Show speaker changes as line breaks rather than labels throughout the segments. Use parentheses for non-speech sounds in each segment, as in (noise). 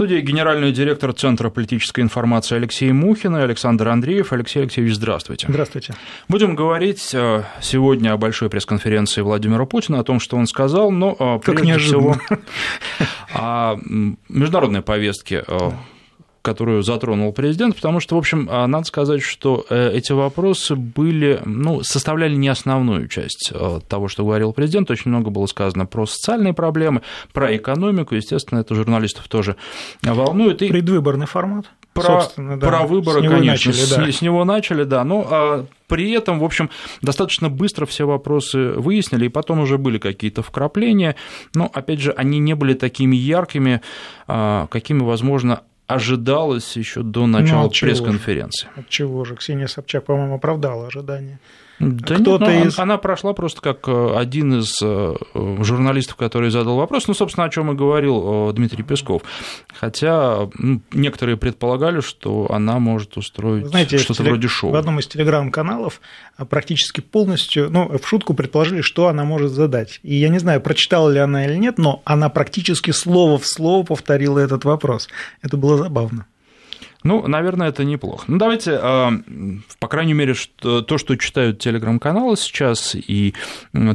студии генеральный директор Центра политической информации Алексей Мухин и Александр Андреев. Алексей Алексеевич, здравствуйте.
Здравствуйте.
Будем говорить э, сегодня о большой пресс-конференции Владимира Путина, о том, что он сказал, но
э, как прежде всего
о международной повестке э, которую затронул президент, потому что, в общем, а, надо сказать, что э, эти вопросы были, ну, составляли не основную часть э, того, что говорил президент. Очень много было сказано про социальные проблемы, про экономику. Естественно, это журналистов тоже волнует.
И Предвыборный формат.
Про, да. про выборы, конечно, начали, да. с, с него начали, да. Но а, при этом, в общем, достаточно быстро все вопросы выяснили, и потом уже были какие-то вкрапления, но, опять же, они не были такими яркими, а, какими, возможно, ожидалось еще до начала ну, пресс-конференции.
От чего же? Ксения Собчак, по-моему, оправдала ожидания.
Да Кто-то нет, ну, из... Она прошла просто как э, один из э, журналистов, который задал вопрос, ну, собственно, о чем и говорил э, Дмитрий Песков. Хотя некоторые предполагали, что она может устроить Знаете, что-то вроде шоу.
В одном из телеграм-каналов практически полностью, ну, в шутку предположили, что она может задать. И я не знаю, прочитала ли она или нет, но она практически слово в слово повторила этот вопрос. Это было забавно.
Ну, наверное, это неплохо. Ну, давайте, а, по крайней мере, то, что читают телеграм-каналы сейчас, и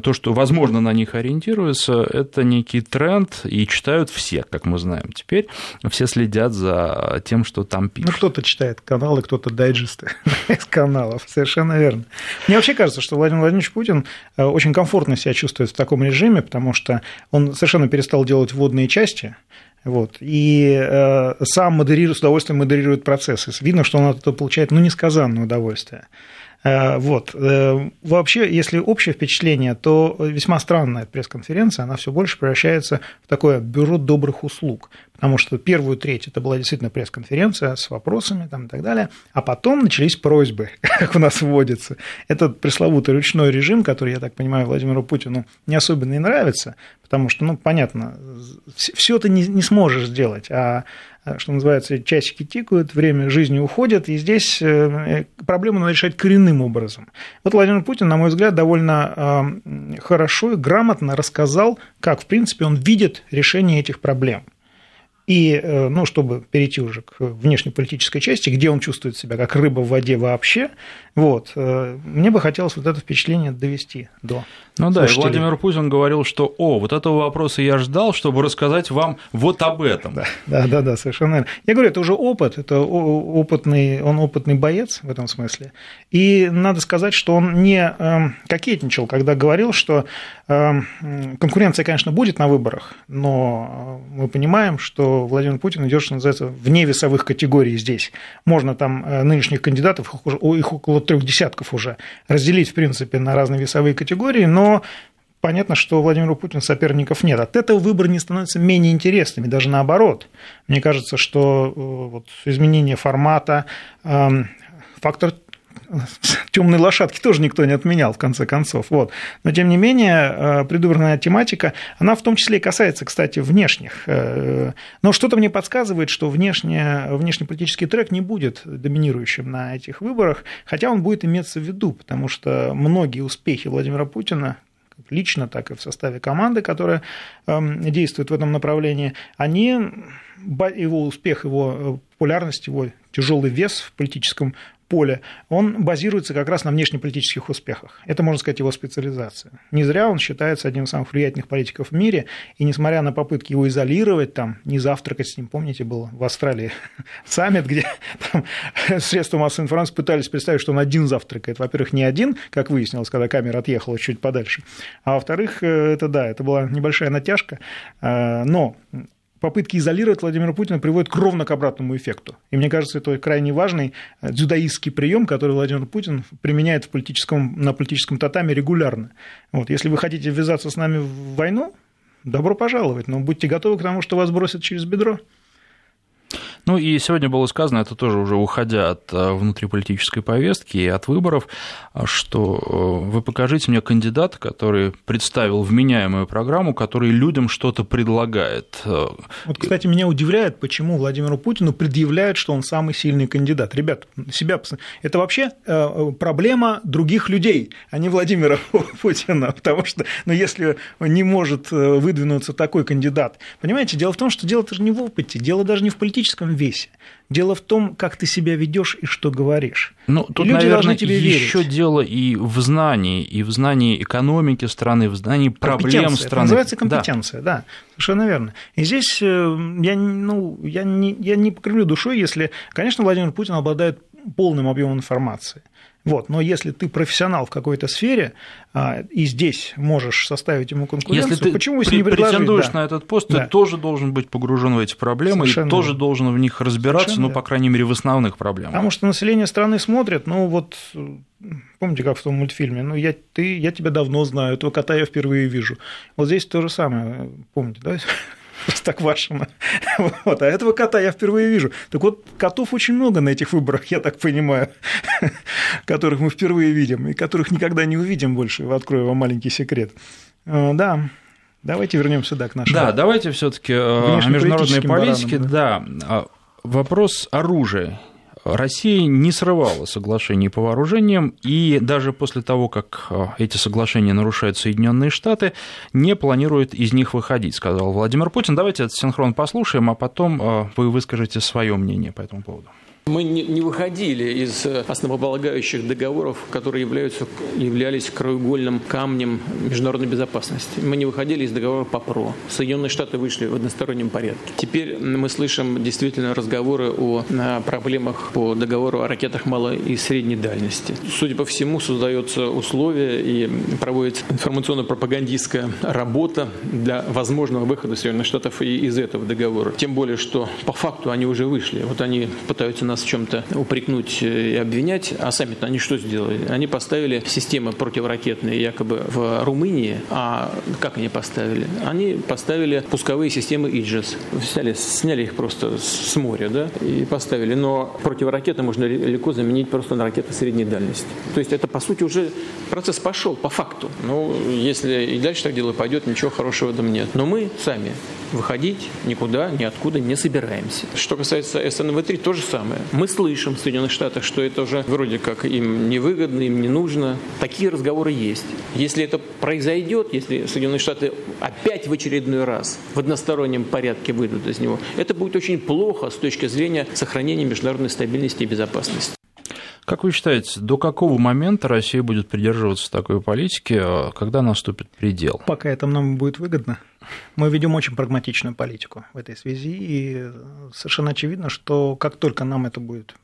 то, что, возможно, на них ориентируются, это некий тренд, и читают все, как мы знаем. Теперь все следят за тем, что там пишут.
Ну, кто-то читает каналы, кто-то дайджесты (laughs) из каналов, совершенно верно. Мне вообще кажется, что Владимир Владимирович Путин э, очень комфортно себя чувствует в таком режиме, потому что он совершенно перестал делать вводные части, вот. И э, сам модерирует, с удовольствием модерирует процессы. Видно, что он от этого получает ну, несказанное удовольствие. Э, вот. Э, вообще, если общее впечатление, то весьма странная пресс-конференция, она все больше превращается в такое бюро добрых услуг, потому что первую треть это была действительно пресс-конференция с вопросами там, и так далее, а потом начались просьбы, (laughs) как у нас вводится. Этот пресловутый ручной режим, который, я так понимаю, Владимиру Путину не особенно и нравится, потому что, ну, понятно, все ты не, не сможешь сделать, а что называется, часики тикают, время жизни уходит, и здесь э, проблему надо решать коренным образом. Вот Владимир Путин, на мой взгляд, довольно э, хорошо и грамотно рассказал, как, в принципе, он видит решение этих проблем. И, ну, чтобы перейти уже к внешнеполитической части, где он чувствует себя как рыба в воде вообще, вот, мне бы хотелось вот это впечатление довести до
ну да, и Владимир Путин говорил, что, о, вот этого вопроса я ждал, чтобы рассказать вам вот об этом.
Да, да, да, да совершенно верно. Я говорю, это уже опыт, это опытный, он опытный боец в этом смысле. И надо сказать, что он не эм, кокетничал, когда говорил, что конкуренция, конечно, будет на выборах, но э, мы понимаем, что Владимир Путин идет, что называется, вне весовых категорий здесь. Можно там э, нынешних кандидатов, их около трех десятков уже, разделить, в принципе, на разные весовые категории, но но понятно, что Владимиру Путину соперников нет. От этого выборы не становятся менее интересными, даже наоборот. Мне кажется, что э, вот изменение формата, эм, фактор темной лошадки тоже никто не отменял, в конце концов. Вот. Но, тем не менее, э, предвыборная тематика, она в том числе и касается, кстати, внешних. Э, но что-то мне подсказывает, что внешне, внешнеполитический трек не будет доминирующим на этих выборах, хотя он будет иметься в виду, потому что многие успехи Владимира Путина, лично, так и в составе команды, которая эм, действует в этом направлении, они, его успех, его популярность, его тяжелый вес в политическом поле, он базируется как раз на внешнеполитических успехах. Это, можно сказать, его специализация. Не зря он считается одним из самых влиятельных политиков в мире, и несмотря на попытки его изолировать, там, не завтракать с ним, помните, был в Австралии (laughs) саммит, где (laughs) там, средства массовой информации пытались представить, что он один завтракает. Во-первых, не один, как выяснилось, когда камера отъехала чуть подальше, а во-вторых, э, это да, это была небольшая натяжка, э, но попытки изолировать Владимира Путина приводят ровно к обратному эффекту. И мне кажется, это крайне важный э, дзюдоистский прием, который Владимир Путин применяет в политическом, на политическом татаме регулярно. Вот, если вы хотите ввязаться с нами в войну, добро пожаловать, но будьте готовы к тому, что вас бросят через бедро.
Ну и сегодня было сказано, это тоже уже уходя от э, внутриполитической повестки и от выборов, что э, вы покажите мне кандидата, который представил вменяемую программу, который людям что-то предлагает.
Вот, кстати, меня удивляет, почему Владимиру Путину предъявляют, что он самый сильный кандидат. Ребят, себя это вообще проблема других людей, а не Владимира (laughs) Путина, потому что, ну, если не может выдвинуться такой кандидат, понимаете, дело в том, что дело-то же не в опыте, дело даже не в политическом весе. Дело в том, как ты себя ведешь и что говоришь.
Ну, тут, и люди наверное, тебе еще верить. дело и в знании, и в знании экономики страны, в знании проблем страны. Это
называется компетенция, да. да, совершенно верно. И здесь э, я, ну, я, не, я не покривлю душой, если, конечно, Владимир Путин обладает полным объемом информации. Вот. Но если ты профессионал в какой-то сфере, а, и здесь можешь составить ему конкуренцию,
если ты
почему
если не претендуешь да. на этот пост, да. ты тоже должен быть погружен в эти проблемы Совершенно и тоже верно. должен в них разбираться, Совершенно ну, по крайней мере, в основных проблемах.
Потому что население страны смотрит, ну, вот Помните, как в том мультфильме? Ну, я, ты, я тебя давно знаю, этого кота я впервые вижу. Вот здесь то же самое, помните, да? (laughs) Простоквашино. (laughs) Вот. А этого кота я впервые вижу. Так вот, котов очень много на этих выборах, я так понимаю, (laughs) которых мы впервые видим, и которых никогда не увидим больше. Открою вам маленький секрет. Э, да, Давайте вернемся сюда к нашему.
Да, давайте все-таки э, о международной политике. Баранам, да. да, а, вопрос оружия Россия не срывала соглашений по вооружениям, и даже после того, как э, эти соглашения нарушают Соединенные Штаты, не планирует из них выходить, сказал Владимир Путин. Давайте этот синхрон послушаем, а потом э, вы выскажете свое мнение по этому поводу.
Мы не выходили из э, основополагающих договоров, которые являются, являлись краеугольным камнем международной безопасности. Мы не выходили из договора по ПРО. Соединенные Штаты вышли в одностороннем порядке. Теперь мы слышим действительно разговоры о проблемах по договору о ракетах малой и средней дальности. Судя по всему, создаются условия и проводится информационно-пропагандистская работа для возможного выхода Соединенных Штатов из этого договора. Тем более, что по факту они уже вышли. Вот они пытаются нас нас в чем-то упрекнуть э, и обвинять, а сами-то они что сделали? Они поставили системы противоракетные якобы в Румынии, а как они поставили? Они поставили пусковые системы Иджес, сняли, сняли их просто с моря, да, и поставили, но противоракеты можно легко заменить просто на ракеты средней дальности. То есть это, по сути, уже процесс пошел по факту. Ну, если и дальше так дело пойдет, ничего хорошего этом нет. Но мы сами выходить никуда, ниоткуда не собираемся. Что касается СНВ-3, то же самое. Мы слышим в Соединенных Штатах, что это уже вроде как им невыгодно, им не нужно. Такие разговоры есть. Если это произойдет, если Соединенные Штаты опять в очередной раз в одностороннем порядке выйдут из него, это будет очень плохо с точки зрения сохранения международной стабильности и безопасности.
Как вы считаете, до какого момента Россия будет придерживаться такой политики, а когда наступит предел?
Пока это нам будет выгодно. Мы ведем очень прагматичную политику в этой связи, и совершенно очевидно, что как только нам это будет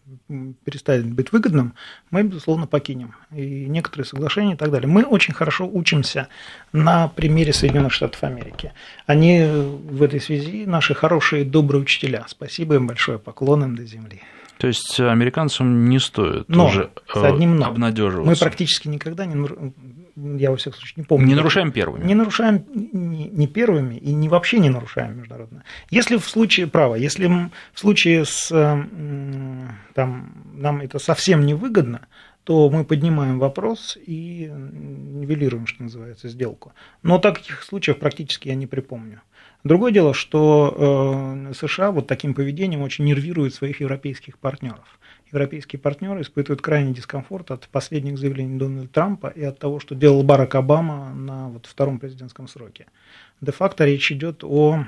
перестанет быть выгодным, мы, безусловно, покинем. И некоторые соглашения и так далее. Мы очень хорошо учимся на примере Соединенных Штатов Америки. Они в этой связи наши хорошие, добрые учителя. Спасибо им большое, поклон им до земли.
То есть американцам не стоит но, уже с одним но. обнадеживаться.
Мы практически никогда не я во всяком случае не помню.
Не нарушаем первыми.
Не нарушаем не, не первыми и не вообще не нарушаем международное. Если в случае права, если в случае с там, нам это совсем не выгодно, то мы поднимаем вопрос и нивелируем, что называется, сделку. Но таких случаев практически я не припомню. Другое дело, что э, США вот таким поведением очень нервируют своих европейских партнеров. Европейские партнеры испытывают крайний дискомфорт от последних заявлений Дональда Трампа и от того, что делал Барак Обама на вот втором президентском сроке де-факто речь идет о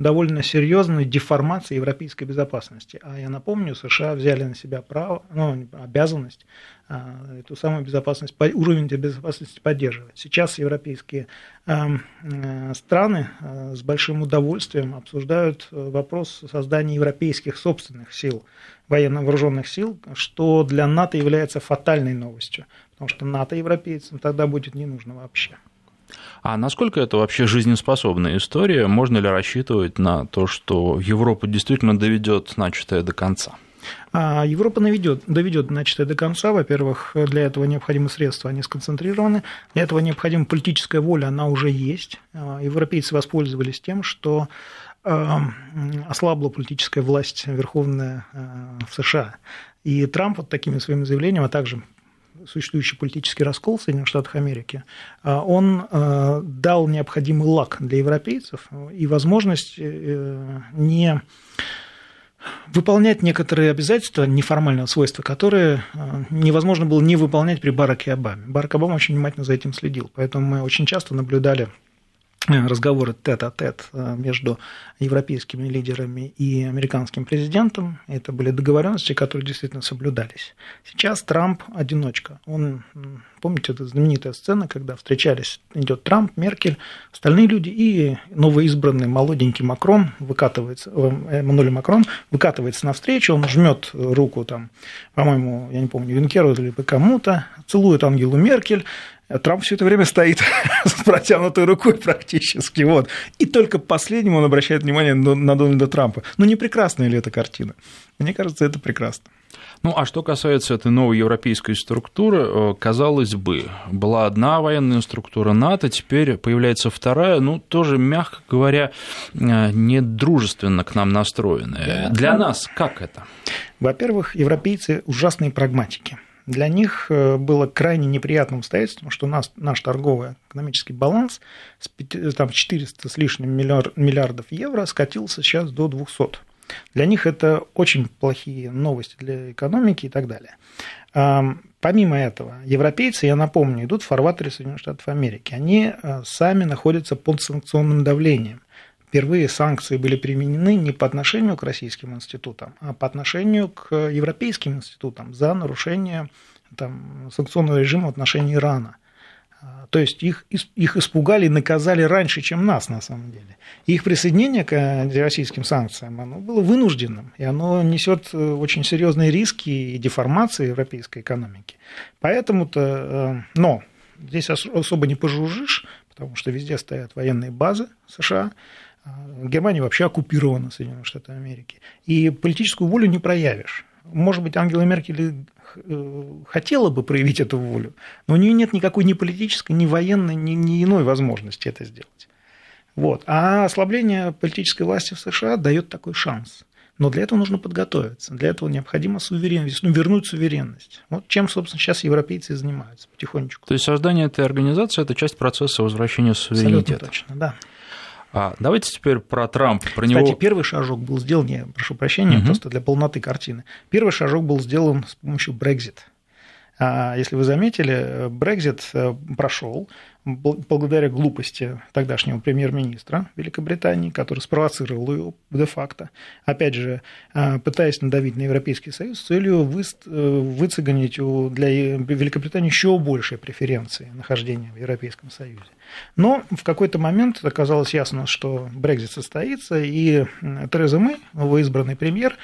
довольно серьезной деформации европейской безопасности. А я напомню, США взяли на себя право, ну, обязанность а, эту самую безопасность, уровень безопасности поддерживать. Сейчас европейские а, страны а, с большим удовольствием обсуждают вопрос создания европейских собственных сил, военно-вооруженных сил, что для НАТО является фатальной новостью, потому что НАТО европейцам тогда будет не нужно вообще.
А насколько это вообще жизнеспособная история? Можно ли рассчитывать на то, что Европа действительно доведет начатое до конца?
А Европа доведет, доведет начатое до конца. Во-первых, для этого необходимы средства, они сконцентрированы. Для этого необходима политическая воля, она уже есть. А, европейцы воспользовались тем, что ослабла политическая власть верховная в США. И Трамп вот такими своими заявлениями, а также существующий политический раскол в Соединенных Штатах Америки, он дал необходимый лак для европейцев и возможность не выполнять некоторые обязательства неформального свойства, которые э, невозможно было не выполнять при Бараке Обаме. Барак Обама очень внимательно за этим следил, поэтому мы очень часто наблюдали Э, разговоры тет-а-тет э, между европейскими лидерами и американским президентом. Это были договоренности, которые действительно соблюдались. Сейчас Трамп одиночка. Он, помните, это знаменитая сцена, когда встречались, идет Трамп, Меркель, остальные люди и новоизбранный молоденький Макрон выкатывается, э, Эммануэль Макрон выкатывается навстречу, он жмет руку там, по-моему, я не помню, Юнкеру или кому-то, целует Ангелу Меркель, Трамп все это время стоит (laughs) с протянутой рукой практически. Вот. И только последним он обращает внимание на Дональда Трампа. Ну, не прекрасная ли эта картина? Мне кажется, это прекрасно.
Ну, а что касается этой новой европейской структуры, э, казалось бы, была одна военная структура НАТО, теперь появляется вторая, ну, тоже, мягко говоря, э, недружественно к нам настроенная. Для нас как это?
Во-первых, европейцы ужасные прагматики для них э, было крайне неприятным обстоятельством, что наш, наш торговый экономический баланс с 5, там, 400 с лишним миллиардов евро скатился сейчас до 200. Для них это очень плохие новости для экономики и так далее. Помимо этого, европейцы, я напомню, идут в фарватере Соединенных Штатов Америки. Они э, сами находятся под санкционным давлением впервые санкции были применены не по отношению к российским институтам, а по отношению к европейским институтам за нарушение там, санкционного режима в отношении Ирана. А, то есть их, их испугали и наказали раньше, чем нас на самом деле. их присоединение к российским санкциям оно было вынужденным, и оно несет э, очень серьезные риски и деформации европейской экономики. Поэтому-то, э, но здесь особо не пожужжишь, потому что везде стоят военные базы США, Германия вообще оккупирована Соединенными Штатами Америки. И политическую волю не проявишь. Может быть, Ангела Меркель э, хотела бы проявить эту волю, но у нее нет никакой ни политической, ни военной, ни, ни иной возможности это сделать. Вот. А ослабление политической власти в США дает такой шанс. Но для этого нужно подготовиться. Для этого необходимо суверенность, ну, вернуть суверенность. Вот чем, собственно, сейчас европейцы занимаются потихонечку.
То есть создание этой организации – это часть процесса возвращения суверенитета.
Абсолютно точно, да.
А давайте теперь про Трампа. Про
Кстати,
него...
первый шажок был сделан, я прошу прощения, угу. просто для полноты картины. Первый шажок был сделан с помощью Brexit. А, если вы заметили, Brexit э, прошел, благодаря глупости тогдашнего премьер-министра Великобритании, который спровоцировал ее де-факто, опять же, а, пытаясь надавить на Европейский Союз с целью э, выцегонить для Великобритании еще большие преференции нахождения в Европейском Союзе. Но в какой-то момент оказалось ясно, что Брекзит состоится, и Тереза Мэй, новоизбранный премьер,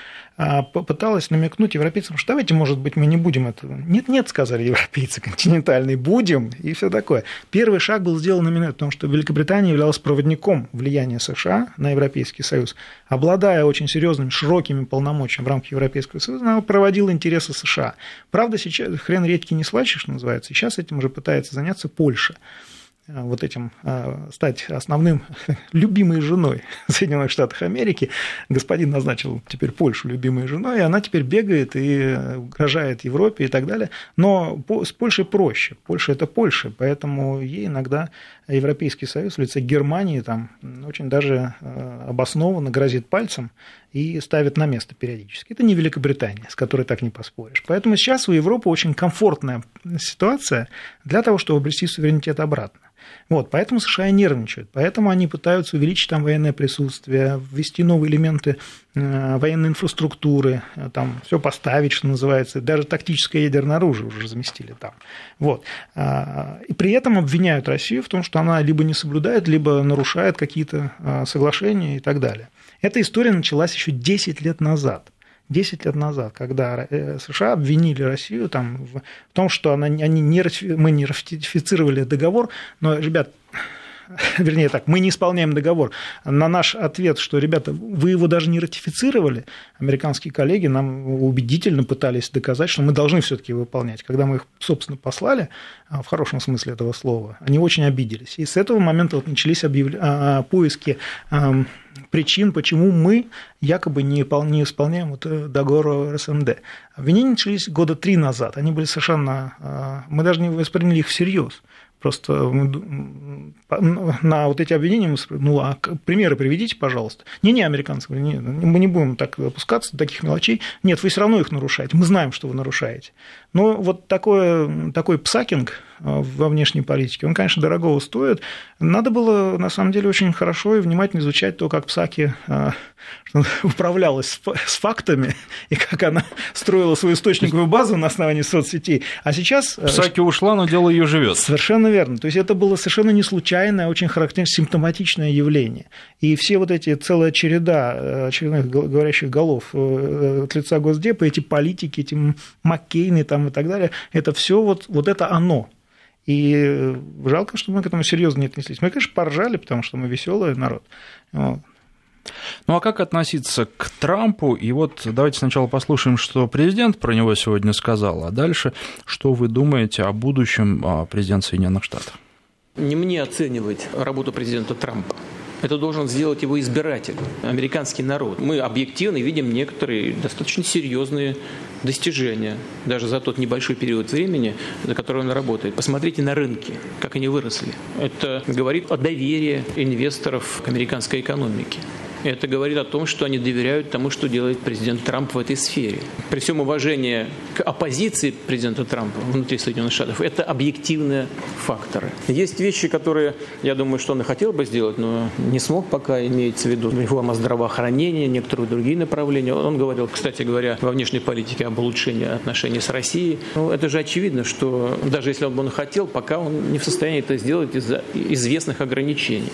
а, попыталась намекнуть европейцам, что давайте, может быть, мы не будем этого. Нет, нет, сказали европейцы континентальные, будем, и все такое. Первый первый шаг был сделан именно потому, что Великобритания являлась проводником влияния США на Европейский Союз. Обладая очень серьезными, широкими полномочиями в рамках Европейского Союза, она проводила интересы США. Правда, сейчас хрен редьки не слачешь, называется, сейчас этим уже пытается заняться Польша. Э, вот этим э, стать основным (laughs) любимой женой (laughs) Соединенных Штатов Америки. Господин назначил теперь Польшу любимой женой, и она теперь бегает и угрожает Европе и так далее. Но с Польшей проще. Польша – это Польша, поэтому ей иногда Европейский Союз в лице Германии там очень даже э, обоснованно грозит пальцем и ставит на место периодически. Это не Великобритания, с которой так не поспоришь. Поэтому сейчас у Европы очень комфортная ситуация для того, чтобы обрести суверенитет обратно. Вот, поэтому США нервничают, поэтому они пытаются увеличить там военное присутствие, ввести новые элементы э, военной инфраструктуры, э, там все поставить, что называется, даже тактическое ядерное оружие уже заместили там. Вот. А, и при этом обвиняют Россию в том, что она либо не соблюдает, либо нарушает какие-то э, соглашения и так далее. Эта история началась еще 10 лет назад. 10 лет назад, когда э, США обвинили Россию там, в том, что она, они не, мы не ратифицировали договор, но, ребят, (laughs) вернее так, мы не исполняем договор. На наш ответ, что, ребята, вы его даже не ратифицировали, американские коллеги нам убедительно пытались доказать, что мы должны все-таки выполнять. Когда мы их, собственно, послали, а, в хорошем смысле этого слова, они очень обиделись. И с этого момента вот начались объявля... А, поиски причин, почему мы якобы не, не исполняем вот э, договор РСМД. Обвинения начались года три назад. Они были совершенно... Мы даже не восприняли их всерьез. Просто на вот эти обвинения мы ну, а примеры приведите, пожалуйста. Не-не, американцы, не, мы не будем так опускаться до таких мелочей. Нет, вы все равно их нарушаете. Мы знаем, что вы нарушаете. Но вот такое, такой псакинг э, во внешней политике, он, конечно, дорогого стоит. Надо было, на самом деле, очень хорошо и внимательно изучать то, как Псаки э, (laughs) управлялась с фактами и как она строила свою источниковую базу на основании соцсетей. А сейчас...
Э, Псаки ушла, но дело ее живет.
Совершенно верно. То есть это было совершенно не случайное, а очень характерное, симптоматичное явление. И все вот эти, целая череда очередных говорящих голов от лица Госдепа, эти политики, эти Маккейны, там, там и так далее, это все вот, вот это оно. И жалко, что мы к этому серьезно не отнеслись. Мы, конечно, поржали, потому что мы веселый народ. Вот.
Ну а как относиться к Трампу? И вот давайте сначала послушаем, что президент про него сегодня сказал, а дальше, что вы думаете о будущем а, президента Соединенных Штатов?
Не мне оценивать работу президента Трампа. Это должен сделать его избиратель, американский народ. Мы объективно видим некоторые достаточно серьезные достижения, даже за тот небольшой период времени, за который он работает. Посмотрите на рынки, как они выросли. Это говорит о доверии инвесторов к американской экономике. Это говорит о том, что они доверяют тому, что делает президент Трамп в этой сфере. При всем уважении к оппозиции президента Трампа внутри Соединенных Штатов, это объективные факторы. Есть вещи, которые, я думаю, что он и хотел бы сделать, но не смог пока, имеется в виду реформа здравоохранения, некоторые другие направления. Он говорил, кстати говоря, во внешней политике об улучшении отношений с Россией. Ну, это же очевидно, что даже если он бы он хотел, пока он не в состоянии это сделать из-за известных ограничений.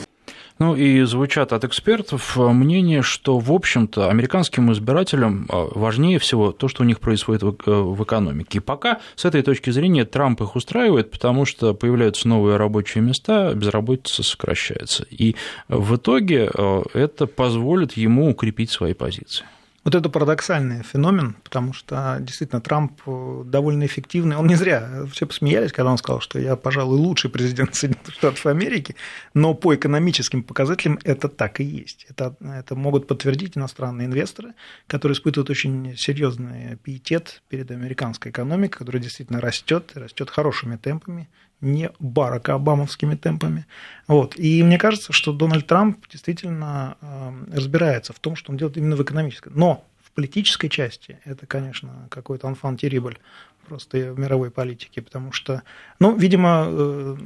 Ну и звучат от экспертов мнение, что, в общем-то, американским избирателям а, важнее всего то, что у них происходит в э, экономике. И пока с этой точки зрения Трамп их устраивает, потому что появляются новые рабочие места, безработица сокращается. И в итоге э, это позволит ему укрепить свои позиции.
Вот это парадоксальный феномен, потому что действительно Трамп э, довольно эффективный. Он не зря, все посмеялись, когда он сказал, что я, пожалуй, лучший президент (laughs) Соединенных Штатов Америки, но по экономическим показателям это так и есть. Это, это могут подтвердить иностранные инвесторы, которые испытывают очень серьезный пиетет перед американской экономикой, которая действительно растет, растет хорошими темпами, не Барака Обамовскими темпами. Вот. И мне кажется, что Дональд Трамп действительно эм, разбирается в том, что он делает именно в экономической. Но в политической части это, конечно, какой-то анфан террибль просто в мировой политике, потому что, ну, видимо, э,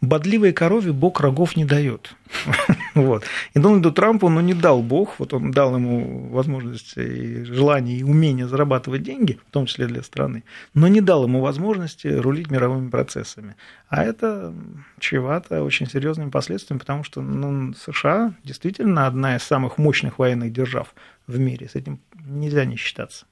бодливой корове Бог рогов не дает. (laughs) (laughs) вот. И Дональду Трампу ну, не дал Бог, вот он дал ему возможность и желание, и умение зарабатывать деньги, в том числе для страны, но не дал ему возможности рулить мировыми процессами. А это чревато очень серьезными последствиями, потому что ну, США действительно одна из самых мощных военных держав в мире. С этим нельзя не считаться.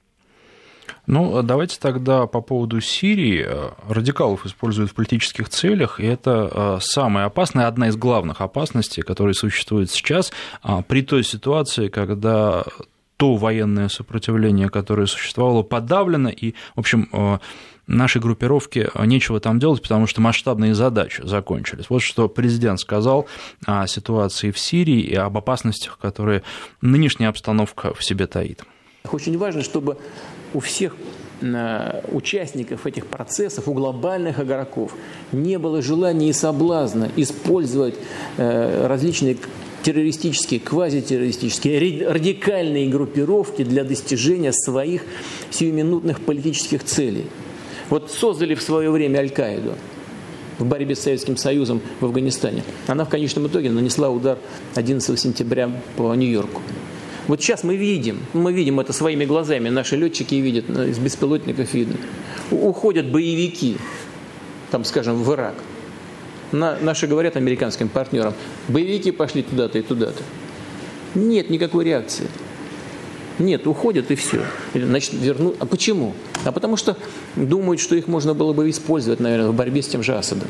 Ну, давайте тогда по поводу Сирии. Радикалов используют в политических целях, и это э, самая опасная, одна из главных опасностей, которые существуют сейчас, а, при той ситуации, когда то военное сопротивление, которое существовало, подавлено, и, в общем, э, нашей группировке нечего там делать, потому что масштабные задачи закончились. Вот что президент сказал о ситуации в Сирии и об опасностях, которые нынешняя обстановка в себе таит.
Очень важно, чтобы у всех э, участников этих процессов, у глобальных игроков, не было желания и соблазна использовать э, различные террористические, квазитеррористические, радикальные группировки для достижения своих сиюминутных политических целей. Вот создали в свое время Аль-Каиду в борьбе с Советским Союзом в Афганистане. Она в конечном итоге нанесла удар 11 сентября по Нью-Йорку. Вот сейчас мы видим, мы видим это своими глазами, наши летчики видят, э, из беспилотников видно. Уходят боевики, там, скажем, в Ирак. На, наши говорят американским партнерам, боевики пошли туда-то и туда-то. Нет никакой реакции. Нет, уходят и все. Значит, верну. А почему? А потому что думают, что их можно было бы использовать, наверное, в борьбе с тем же Асадом.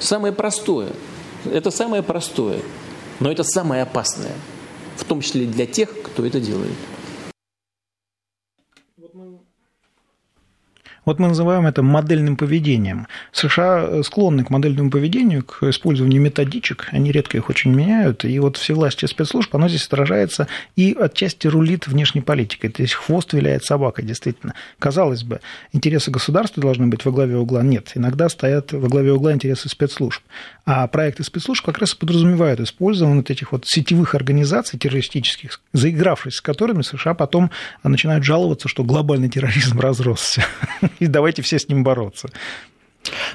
Самое простое. Это самое простое, но это самое опасное, в том числе для тех, кто это делает.
Вот мы называем это модельным поведением. США склонны к модельному поведению, к использованию методичек, они редко их очень меняют, и вот все власти спецслужб, оно здесь отражается и отчасти рулит внешней политикой, то есть хвост виляет собакой, действительно. Казалось бы, интересы государства должны быть во главе угла, нет, иногда стоят во главе угла интересы спецслужб. А проекты спецслужб как раз и подразумевают использование вот этих вот сетевых организаций террористических, заигравшись с которыми США потом начинают жаловаться, что глобальный терроризм (laughs) разросся. И давайте все с ним бороться.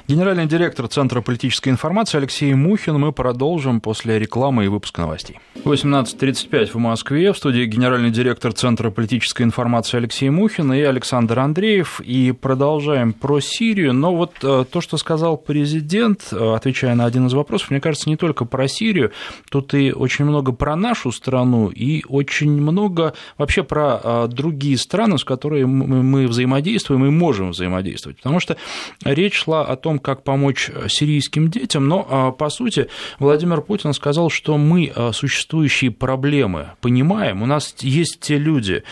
Генеральный директор Центра политической информации Алексей Мухин. Мы продолжим после рекламы и выпуска новостей. 18.35 в Москве. В студии генеральный директор Центра политической информации Алексей Мухин и Александр Андреев. И продолжаем про Сирию. Но вот э, то, что сказал президент, э, отвечая на один из вопросов, мне кажется, не только про Сирию. Тут и очень много про нашу страну, и очень много вообще про э, другие страны, с которыми мы взаимодействуем и можем взаимодействовать. Потому что речь шла о том, как помочь сирийским детям, но, а, по сути, Владимир Путин сказал, что мы а, существующие проблемы понимаем, у нас есть те люди,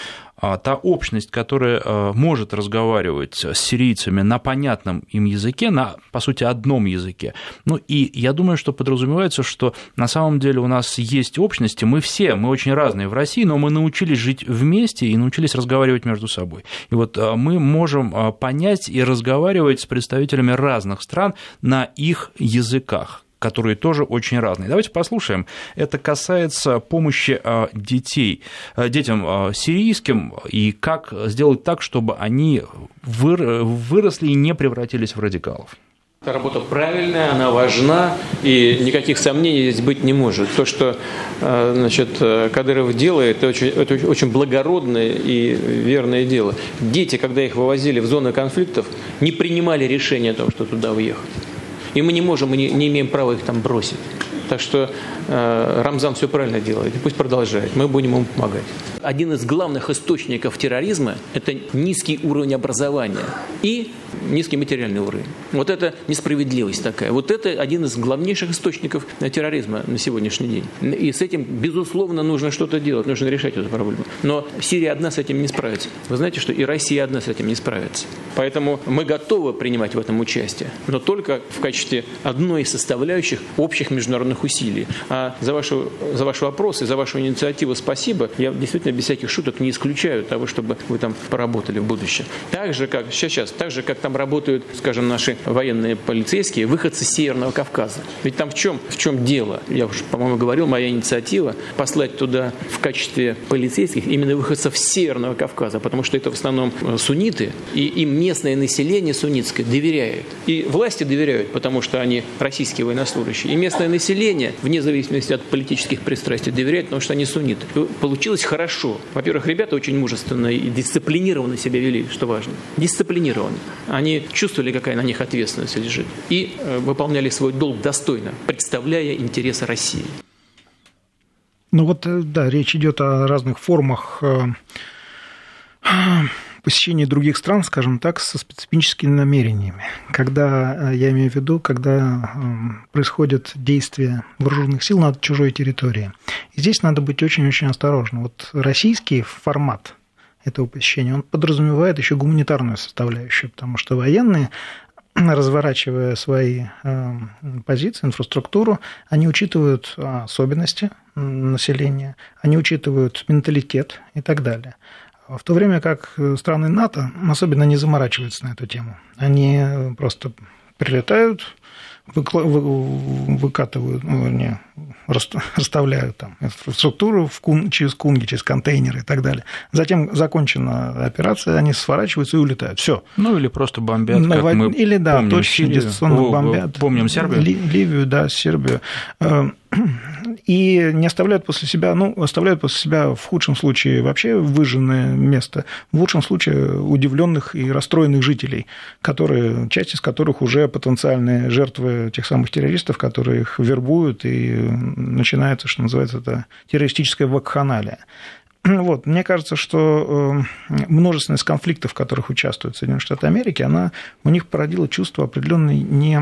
та общность, которая а, может разговаривать с сирийцами на понятном им языке, на, по сути, одном языке. Ну и я думаю, что подразумевается, что на самом деле у нас есть общности, мы все, мы очень разные в России, но мы научились жить вместе и научились разговаривать между собой. И вот а, мы можем понять и разговаривать с представителями разных стран на их языках которые тоже очень разные. Давайте послушаем. Это касается помощи а, детей, а, детям а, сирийским и как сделать так, чтобы они выросли и не превратились в радикалов.
Эта работа правильная, она важна, и никаких сомнений здесь быть не может. То, что значит, Кадыров делает, это очень, это очень благородное и верное дело. Дети, когда их вывозили в зоны конфликтов, не принимали решения о том, что туда уехать. И мы не можем, мы не, не имеем права их там бросить. Так что э, Рамзан все правильно делает, пусть продолжает. Мы будем ему помогать. Один из главных источников терроризма – это низкий уровень образования и низкий материальный уровень. Вот это несправедливость такая. Вот это один из главнейших источников терроризма на сегодняшний день. И с этим, безусловно, нужно что-то делать, нужно решать эту проблему. Но Сирия одна с этим не справится. Вы знаете, что и Россия одна с этим не справится. Поэтому мы готовы принимать в этом участие, но только в качестве одной из составляющих общих международных усилий. А за, вашу, за ваш вопрос и за вашу инициативу спасибо. Я действительно без всяких шуток не исключаю того, чтобы вы там поработали в будущем. Так же, как сейчас, сейчас так же, как там работают, скажем, наши военные полицейские, выходцы с Северного Кавказа. Ведь там в чем, в чем дело? Я уже, по-моему, говорил, моя инициатива послать туда в качестве полицейских именно выходцев с Северного Кавказа, потому что это в основном э, сунниты, и им местное население суннитское доверяет. И власти доверяют, потому что они российские военнослужащие. И местное население, вне зависимости от политических пристрастий, доверяет, потому что они сунниты. Получилось хорошо. Во-первых, ребята очень мужественно и дисциплинированно себя вели, что важно. Дисциплинированно. Они чувствовали, какая на них ответственность лежит. И э, выполняли свой долг достойно, представляя интересы России.
Ну вот, э, да, речь идет о разных формах э, посещения других стран, скажем так, со специфическими намерениями. Когда, я имею в виду, когда происходят действия вооруженных сил над чужой территорией. Здесь надо быть очень-очень осторожным. Вот российский формат этого посещения, он подразумевает еще гуманитарную составляющую, потому что военные, (clears throat) разворачивая свои э, позиции, инфраструктуру, они учитывают особенности населения, они учитывают менталитет и так далее. В то время как страны НАТО особенно не заморачиваются на эту тему. Они просто прилетают, выкатывают, ну, не, расставляют там инфраструктуру в кун, через кунги, через контейнеры и так далее. Затем закончена операция, они сворачиваются и улетают. Все.
Ну или просто бомбят, как
в...
мы
Или да,
помним
точно
Сирию.
дистанционно
О,
бомбят.
Помним Сербию.
Ливию, да, Сербию. Эм, и не оставляют после себя, ну, оставляют после себя в худшем случае вообще выжженное место, в лучшем случае удивленных и расстроенных жителей, которые, часть из которых уже потенциальные жертвы тех самых террористов, которые их вербуют, и начинается, что называется, это террористическая вакханалия. (clears throat) Вот, мне кажется, что э, множественность конфликтов, в которых участвуют Соединенные Штаты Америки, она у них породила чувство определенной не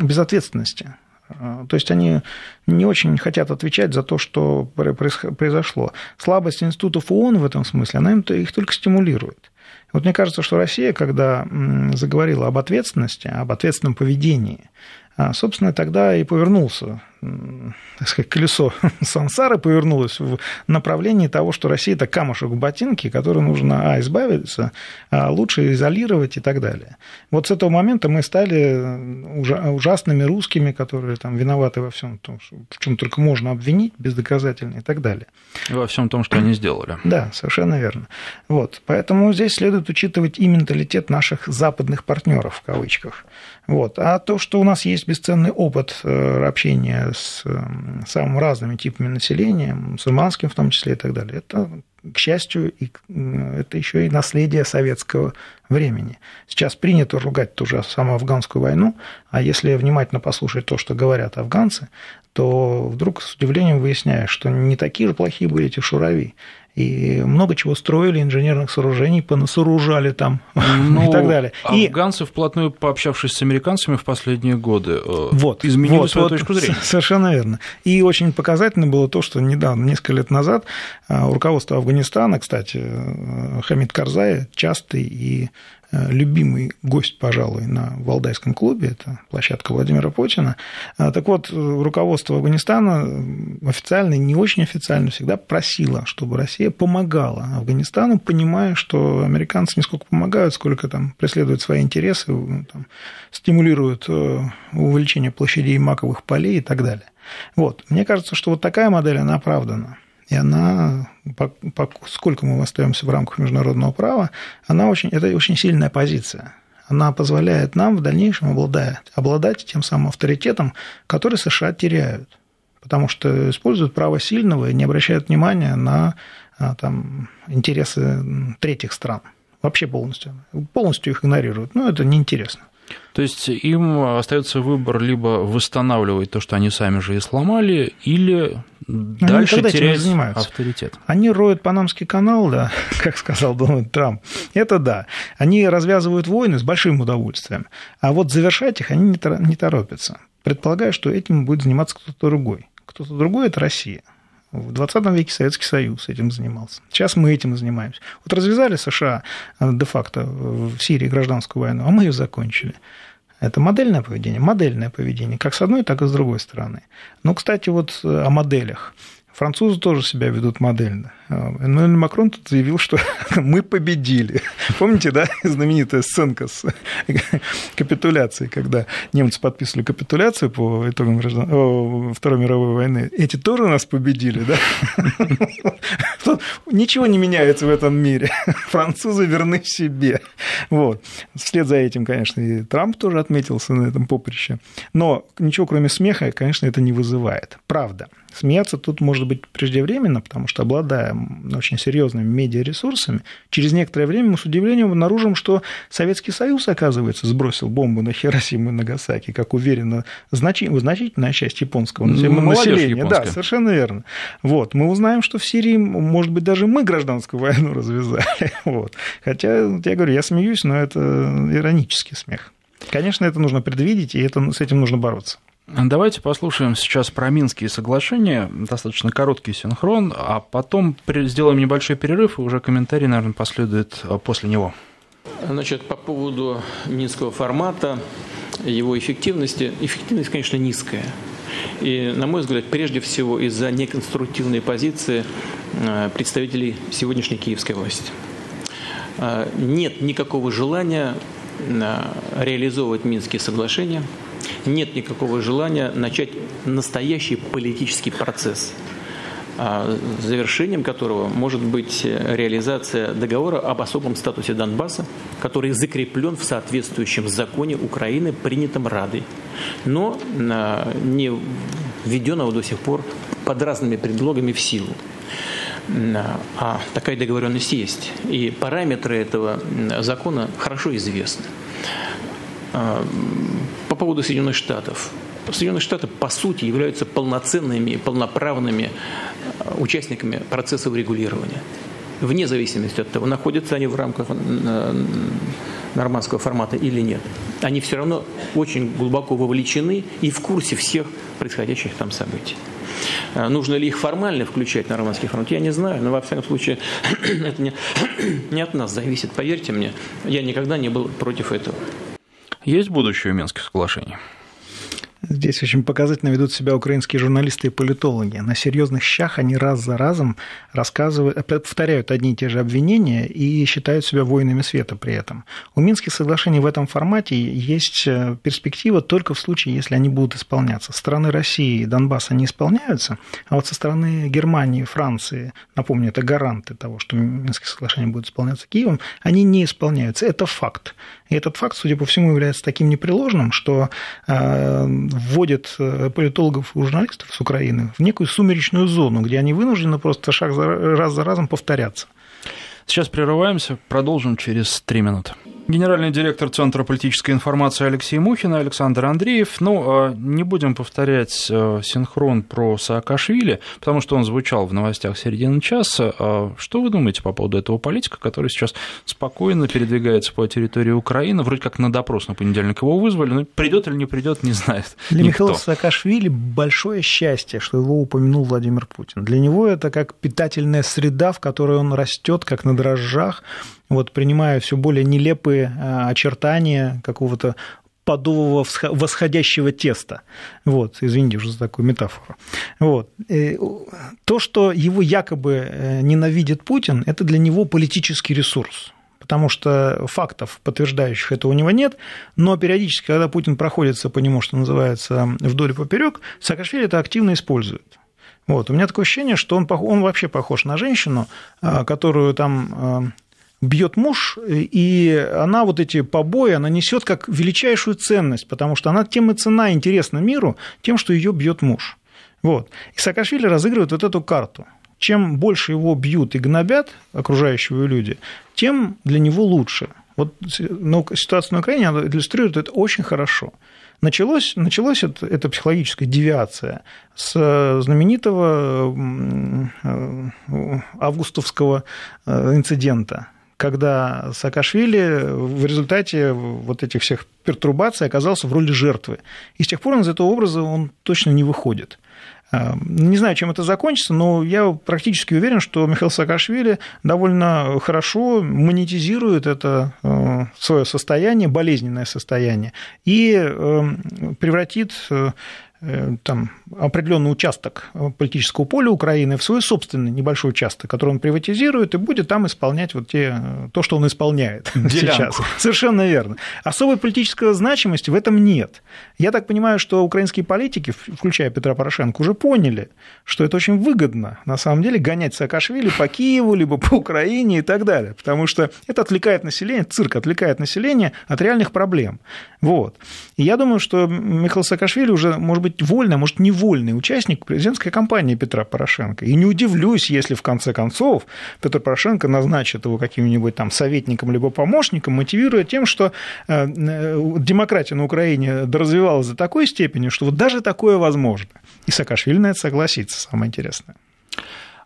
безответственности То есть они не очень хотят отвечать за то, что произошло. Слабость институтов ООН в этом смысле, она им их только стимулирует. Вот мне кажется, что Россия, когда заговорила об ответственности, об ответственном поведении, а, собственно, тогда и повернулся, так сказать, колесо (laughs) сансары повернулось в направлении того, что Россия – это камушек в ботинке, который нужно, а, избавиться, а лучше изолировать и так далее. Вот с этого момента мы стали ужасными русскими, которые там виноваты во всем том, в чем только можно обвинить, бездоказательно и так далее.
И во всем том, что они сделали.
Да, совершенно верно. Вот. Поэтому здесь следует учитывать и менталитет наших западных партнеров в кавычках. Вот. А то, что у нас есть бесценный опыт э, общения с э, самыми разными типами населения, мусульманским в том числе и так далее, это, к счастью, и, это еще и наследие советского времени. Сейчас принято ругать ту же самую афганскую войну, а если внимательно послушать то, что говорят афганцы, то вдруг с удивлением выясняешь, что не такие же плохие были эти шурави и много чего строили, инженерных сооружений понасооружали там ну, (laughs) и так далее.
Афганцы, и... вплотную пообщавшись с американцами в последние годы, э, вот, изменили вот, свою вот, точку зрения. (laughs)
Совершенно верно. И очень показательно было то, что недавно, несколько лет назад, э, руководство Афганистана, кстати, э, Хамид Карзай, частый и любимый гость, пожалуй, на Валдайском клубе, это площадка Владимира Путина. А, так вот, руководство Афганистана официально и не очень официально всегда просило, чтобы Россия помогала Афганистану, понимая, что американцы не сколько помогают, сколько там преследуют свои интересы, там, стимулируют э, увеличение площадей маковых полей и так далее. Вот. Мне кажется, что вот такая модель, она оправдана и она, сколько мы остаемся в рамках международного права, она очень, это очень сильная позиция. Она позволяет нам в дальнейшем обладать, обладать тем самым авторитетом, который США теряют, потому что используют право сильного и не обращают внимания на а, там, интересы третьих стран. Вообще полностью. Полностью их игнорируют. Ну, это неинтересно.
То есть им остается выбор либо восстанавливать то, что они сами же и сломали, или они дальше терять авторитет.
Они роют Панамский канал, да, (laughs) как сказал Дональд Трамп. Это да. Они развязывают войны с большим удовольствием. А вот завершать их они не торопятся. Предполагаю, что этим будет заниматься кто-то другой. Кто-то другой – это Россия. В 20 веке Советский Союз этим занимался. Сейчас мы этим занимаемся. Вот развязали США э, де-факто в Сирии гражданскую войну, а мы ее закончили. Это модельное поведение, модельное поведение, как с одной, так и с другой стороны. Но, кстати, вот э, о моделях. Французы тоже себя ведут модельно. Эммануэль Макрон тут заявил, что (laughs) мы победили. Помните, да, знаменитая сценка с (laughs) капитуляцией, когда немцы подписывали капитуляцию по итогам граждан... Второй мировой войны. Эти тоже нас победили, да? (laughs) Ничего не меняется в этом мире. Французы верны себе. Вот. Вслед за этим, конечно, и Трамп тоже отметился на этом поприще. Но ничего, кроме смеха, конечно, это не вызывает. Правда. Смеяться тут может быть преждевременно, потому что, обладая очень серьезными медиаресурсами, через некоторое время мы с удивлением обнаружим, что Советский Союз, оказывается, сбросил бомбу на Хиросиму и Нагасаки, как уверенно значительная часть японского ну, населения. Да, совершенно верно. Вот. Мы узнаем, что в Сирии, может быть, даже мы гражданскую войну развязали. (laughs) Вот. Хотя, я говорю, я смеюсь, но это иронический смех. Конечно, это нужно предвидеть, и это, с этим нужно бороться.
Давайте послушаем сейчас про Минские соглашения, достаточно короткий синхрон, а потом сделаем небольшой перерыв, и уже комментарий, наверное, последует а, после него.
Значит, по поводу Минского формата, его эффективности. Эффективность, конечно, низкая. И, на мой взгляд, прежде всего из-за неконструктивной позиции а, представителей сегодняшней киевской власти. А, нет никакого желания реализовывать Минские соглашения – нет никакого желания начать настоящий политический процесс, а, завершением которого может быть реализация договора об особом статусе Донбасса, который закреплен в соответствующем законе Украины, принятом Радой, но а, не введенного до сих пор под разными предлогами в силу. А такая договоренность есть. И параметры этого закона хорошо известны. По поводу Соединенных Штатов. Соединенные Штаты, по сути, являются полноценными, полноправными а, участниками процесса урегулирования. Вне зависимости от того, находятся они в рамках нормандского формата или нет. Они все равно очень глубоко вовлечены и в курсе всех происходящих там событий. А нужно ли их формально включать на нормандский фронт, я не знаю, но во всяком случае (clears throat) это не, (clears throat) не от нас зависит, поверьте мне, я никогда не был против этого.
Есть будущее у Минских соглашений?
Здесь очень показательно ведут себя украинские журналисты и политологи. На серьезных щах они раз за разом рассказывают, повторяют одни и те же обвинения и считают себя воинами света при этом. У Минских соглашений в этом формате есть э, перспектива только в случае, если они будут исполняться. Со стороны России и Донбасса они исполняются, а вот со стороны Германии, Франции, напомню, это гаранты того, что Минские соглашения будут исполняться Киевом, они не исполняются. Это факт. И этот факт, судя по всему, является таким непреложным, что э, вводит э, политологов и журналистов с Украины в некую сумеречную зону, где они вынуждены просто шаг за, раз за разом повторяться.
Сейчас прерываемся, продолжим через три минуты. Генеральный директор Центра политической информации Алексей Мухин и Александр Андреев. Ну, а, не будем повторять э, синхрон про Саакашвили, потому что он звучал в новостях середины часа. А что вы думаете по поводу этого политика, который сейчас спокойно передвигается по территории Украины? Вроде как на допрос на понедельник его вызвали, но придет или не придет, не знает.
Для никто. Михаила Саакашвили большое счастье, что его упомянул Владимир Путин. Для него это как питательная среда, в которой он растет, как на дрожжах вот, принимая все более нелепые а, очертания какого-то подового восходящего теста. Вот, извините уже за такую метафору. Вот. То, что его якобы э, ненавидит Путин, это для него политический ресурс потому что фактов, подтверждающих это у него нет, но периодически, когда Путин проходится по нему, что называется, вдоль и поперек, Саакашвили это активно использует. Вот. У меня такое ощущение, что он, он вообще похож на женщину, которую там бьет муж, и она вот эти побои, она несет как величайшую ценность, потому что она тем и цена интересна миру, тем, что ее бьет муж. Вот. И Саакашвили разыгрывает вот эту карту. Чем больше его бьют и гнобят окружающие люди, тем для него лучше. Вот ну, ситуация на Украине иллюстрирует это очень хорошо. Началось, началось это, эта психологическая девиация с знаменитого э, августовского э, инцидента, когда Саакашвили в результате вот этих всех пертурбаций оказался в роли жертвы. И с тех пор он из этого образа он точно не выходит. А, не знаю, чем это закончится, но я практически уверен, что Михаил Саакашвили довольно хорошо монетизирует это э, свое состояние, болезненное состояние, и э, превратит э, Э, там, определенный участок политического поля Украины в свой собственный небольшой участок, который он приватизирует, и будет там исполнять вот те, то, что он исполняет (laughs) Делянку. сейчас. Совершенно верно. Особой политической значимости в этом нет. Я так понимаю, что украинские политики, включая Петра Порошенко, уже поняли, что это очень выгодно, на самом деле, гонять Саакашвили по Киеву, либо по Украине и так далее, потому что это отвлекает население, цирк отвлекает население от реальных проблем. Вот. И я думаю, что Михаил Саакашвили уже, может быть, вольный, а может, невольный участник президентской кампании Петра Порошенко. И не удивлюсь, если в конце концов Петр Порошенко назначит его каким-нибудь там советником либо помощником, мотивируя тем, что э, э, демократия на Украине доразвивалась до такой степени, что вот даже такое возможно. И Саакашвили на это согласится, самое интересное.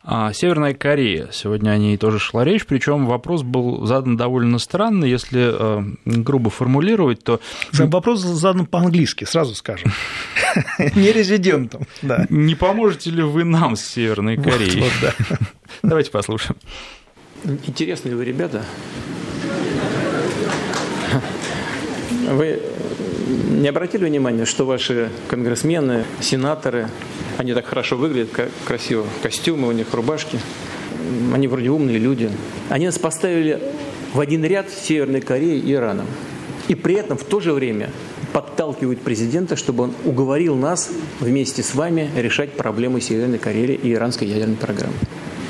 А Северная Корея. Сегодня о ней тоже шла речь, причем вопрос был задан довольно странно, если э, грубо формулировать, то...
Вопрос задан по-английски, сразу скажем. (laughs) Не резидентом, да.
Не поможете ли вы нам с Северной Кореей? Давайте послушаем.
Интересные вы ребята. Вы не обратили внимания, что ваши конгрессмены, сенаторы, они так хорошо выглядят, как красиво. Костюмы у них, рубашки. Они вроде умные люди. Они нас поставили в один ряд с Северной Кореей и Ираном. И при этом в то же время подталкивают президента, чтобы он уговорил нас вместе с вами решать проблемы Северной Кореи и иранской ядерной программы.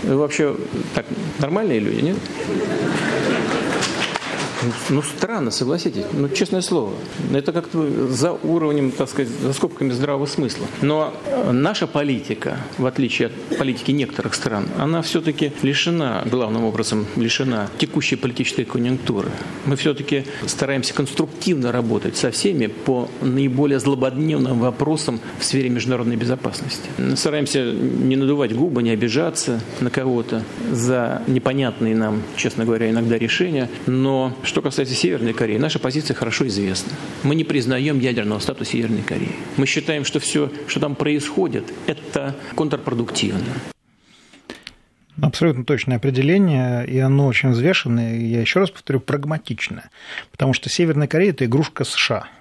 Вы вообще так нормальные люди, нет? Ну, странно, согласитесь. Ну, честное слово. Это как-то за уровнем, так сказать, за скобками здравого смысла. Но наша политика, в отличие от политики некоторых стран, она все-таки лишена, главным образом, лишена текущей политической конъюнктуры. Мы все-таки стараемся конструктивно работать со всеми по наиболее злободневным вопросам в сфере международной безопасности. Стараемся не надувать губы, не обижаться на кого-то за непонятные нам, честно говоря, иногда решения, но Что касается Северной Кореи, наша позиция хорошо известна. Мы не признаем ядерного статуса Северной Кореи. Мы считаем, что все, что там происходит, это контрпродуктивно.
Абсолютно точное определение, и оно очень взвешенное, и я еще раз повторю, прагматичное. Потому что Северная Корея – это игрушка США –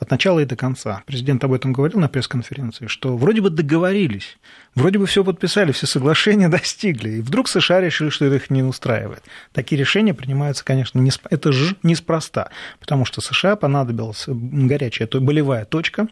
от начала и до конца. Президент об этом говорил на пресс-конференции, что вроде бы договорились, вроде бы все подписали, все соглашения (laughs) достигли, и вдруг США решили, что это их не устраивает. Такие решения принимаются, конечно, не, это же неспроста, потому что США понадобилась горячая, то болевая точка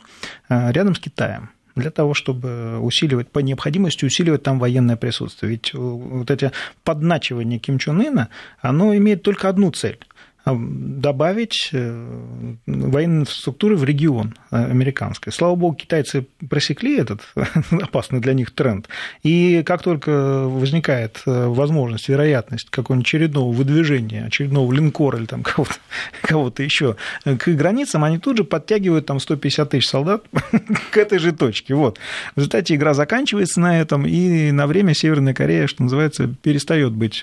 э, рядом с Китаем для того, чтобы усиливать, по необходимости усиливать там военное присутствие. Ведь вот эти подначивания Ким Чен Ына, оно имеет только одну цель – добавить э, военной инфраструктуры в регион э, американской. Слава богу, китайцы просекли этот (laughs) опасный для них тренд. И как только возникает э, возможность, вероятность какого-нибудь очередного выдвижения, очередного линкора или там (laughs) кого-то, кого-то еще к границам, они тут же подтягивают там 150 тысяч солдат (laughs) к этой же точке. Вот. В результате игра заканчивается на этом, и на время Северная Корея, что называется, перестает быть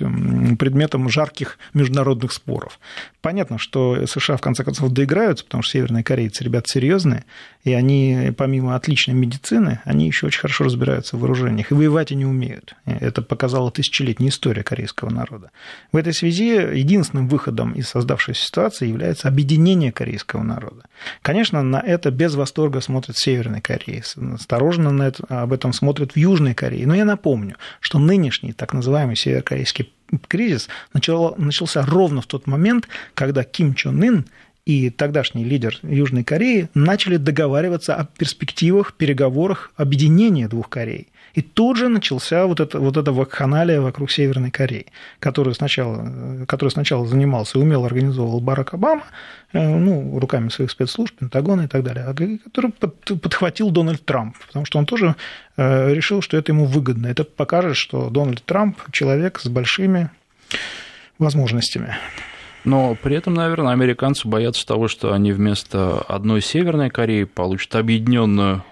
предметом жарких международных споров. Понятно, что США в конце концов доиграются, потому что северные корейцы ребята серьезные, и они, помимо отличной медицины, они еще очень хорошо разбираются в вооружениях, и воевать они умеют. Это показала тысячелетняя история корейского народа. В этой связи единственным выходом из создавшейся ситуации является объединение корейского народа. Конечно, на это без восторга смотрят Северной Кореи, осторожно на это, об этом смотрят в Южной Корее. Но я напомню, что нынешний так называемый северокорейский кризис начался ровно в тот момент, когда Ким Чен Ын и тогдашний лидер Южной Кореи начали договариваться о перспективах, переговорах объединения двух Корей. И тут же начался вот это, вот это вакханалия вокруг Северной Кореи, которую сначала, который сначала занимался и умело организовывал Барак Обама, э, ну, руками своих спецслужб, Пентагона и так далее, который подхватил Дональд Трамп, потому что он тоже э, решил, что это ему выгодно. Это покажет, что Дональд Трамп человек с большими возможностями.
Но при этом, наверное, американцы боятся того, что они вместо одной Северной Кореи получат объединенную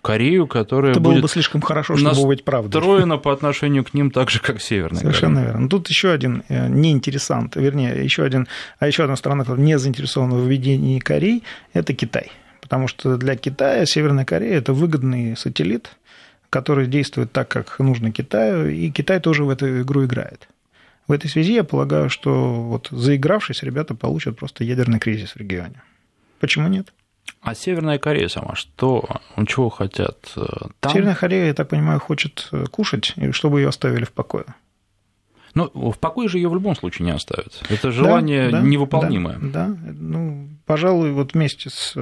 Корею, которая
Это было
будет
бы слишком хорошо, чтобы быть правдой.
Настроена (laughs) по отношению к ним так же, как Северная
Совершенно Корея. верно. Тут еще один э, неинтересант, вернее, еще один, а еще одна страна, которая не заинтересована в введении Кореи, это Китай. Потому что для Китая Северная Корея – это выгодный сателлит, который действует так, как нужно Китаю, и Китай тоже в эту игру играет. В этой связи я полагаю, что вот заигравшись, ребята получат просто ядерный кризис в регионе. Почему нет?
А Северная Корея сама, что, чего хотят э, там?
Северная Корея, я так понимаю, хочет э, кушать, и чтобы ее оставили в покое.
Ну, в покое же ее в любом случае не оставят. Это желание да, да, невыполнимое.
Да, да, ну, пожалуй, вот вместе с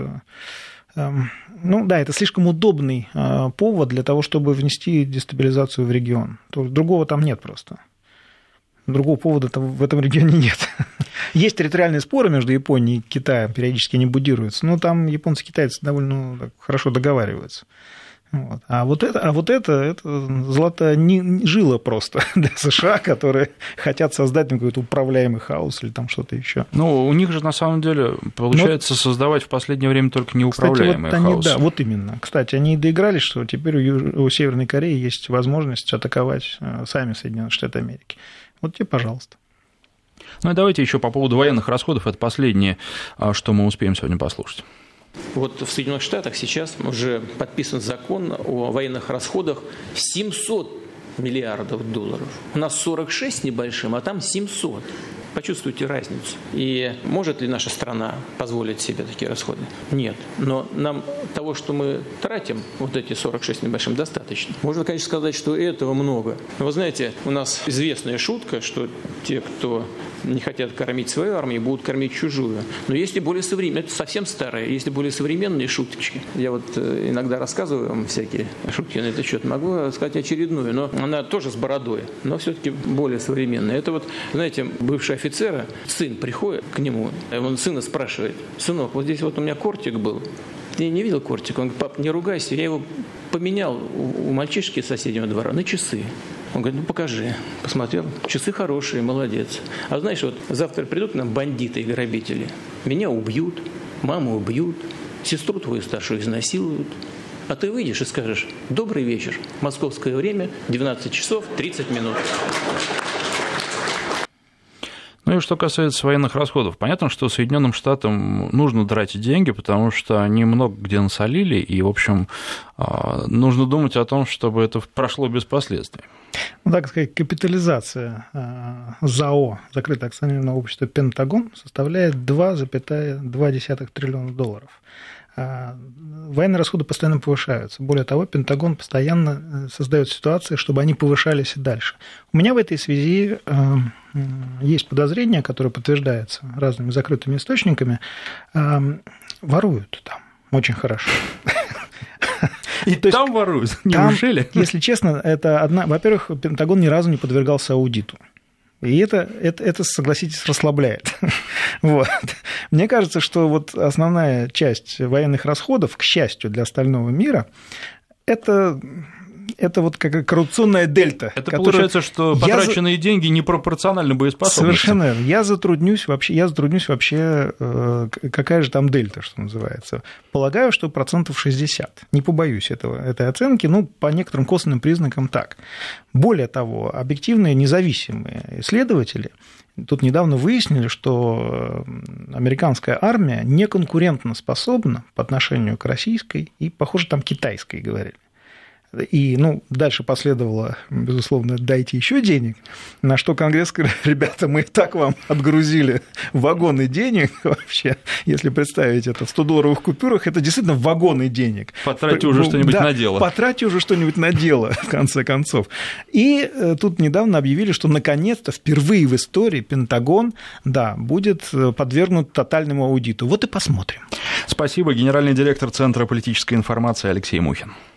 эм, ну да, это слишком удобный э, повод для того, чтобы внести дестабилизацию в регион. Другого там нет просто. Другого повода в этом регионе (laughs) нет. Есть территориальные споры между Японией и Китаем, периодически они будируются, но там японцы и китайцы довольно ну, хорошо договариваются. Вот. А вот это, а вот это, это золото не жило просто (laughs) для США, которые хотят создать какой-то управляемый хаос или там что-то еще.
Ну, у них же на самом деле получается Но... создавать в последнее время только неуправляемый Кстати, вот
хаос. Они, да, вот именно. Кстати, они доигрались, что теперь у, Юж... у Северной Кореи есть возможность атаковать э, сами Соединенные Штаты Америки. Вот тебе, пожалуйста.
Ну и давайте еще по поводу военных расходов. Это последнее, а, что мы успеем сегодня послушать.
Вот в Соединенных Штатах сейчас уже подписан закон о военных расходах 700 миллиардов долларов. У нас 46 небольшим, а там 700. Почувствуйте разницу. И может ли наша страна позволить себе такие расходы? Нет. Но нам того, что мы тратим, вот эти 46 небольшим, достаточно. Можно, конечно, сказать, что этого много. Но вы знаете, у нас известная шутка, что те, кто не хотят кормить свою армию, будут кормить чужую. Но если более современные, это совсем старые, если более современные шуточки, я вот э, иногда рассказываю вам всякие шутки на этот счет, могу сказать очередную, но она тоже с бородой, но все-таки более современная. Это вот, знаете, бывший офицера, сын приходит к нему, он сына спрашивает, сынок, вот здесь вот у меня кортик был, ты не видел кортик? Он говорит, пап, не ругайся, я его поменял у мальчишки соседнего двора на часы. Он говорит, ну покажи. Посмотрел, часы хорошие, молодец. А знаешь, вот завтра придут нам бандиты и грабители. Меня убьют, маму убьют, сестру твою старшую изнасилуют. А ты выйдешь и скажешь, добрый вечер, московское время, 12 часов 30 минут.
Ну и что касается военных расходов, понятно, что Соединенным Штатам нужно тратить деньги, потому что они много где насолили, и, в общем, а, нужно думать о том, чтобы это прошло без последствий.
Ну, так сказать, капитализация а, ЗАО, закрытое акционерное общество «Пентагон», составляет 2,2 триллиона долларов. А, военные расходы постоянно повышаются. Более того, Пентагон постоянно э, создает ситуации, чтобы они повышались и дальше. У меня в этой связи э, есть подозрение, которое подтверждается разными закрытыми источниками. Э, воруют там очень хорошо.
И (laughs) То там есть, воруют? Неужели?
Там, если честно, это одна... Во-первых, Пентагон ни разу не подвергался аудиту. И это, это, это, согласитесь, расслабляет. (laughs) вот. Мне кажется, что вот основная часть военных расходов, к счастью для остального мира, это это вот как коррупционная дельта.
Это получается, что потраченные я... деньги непропорциональны боеспособности.
Совершенно верно. Я затруднюсь вообще, я затруднюсь вообще, э, какая же там дельта, что называется. Полагаю, что процентов 60. Не побоюсь этого, этой оценки, ну, по некоторым косвенным признакам так. Более того, объективные независимые исследователи Тут недавно выяснили, что э, американская армия не конкурентно способна по отношению к российской и, похоже, там китайской говорили. И, ну, дальше последовало, безусловно, дайте еще денег, на что Конгресс сказал, (laughs) ребята, мы так вам отгрузили вагоны денег вообще, если представить это в 100-долларовых купюрах, это действительно вагоны денег.
Потратьте уже что-нибудь да, на дело.
Потратьте уже что-нибудь на дело, (laughs) в конце концов. И э, тут недавно объявили, что наконец-то впервые в истории Пентагон, да, будет э, подвергнут тотальному аудиту. Вот и посмотрим.
Спасибо. Генеральный директор Центра политической информации Алексей Мухин.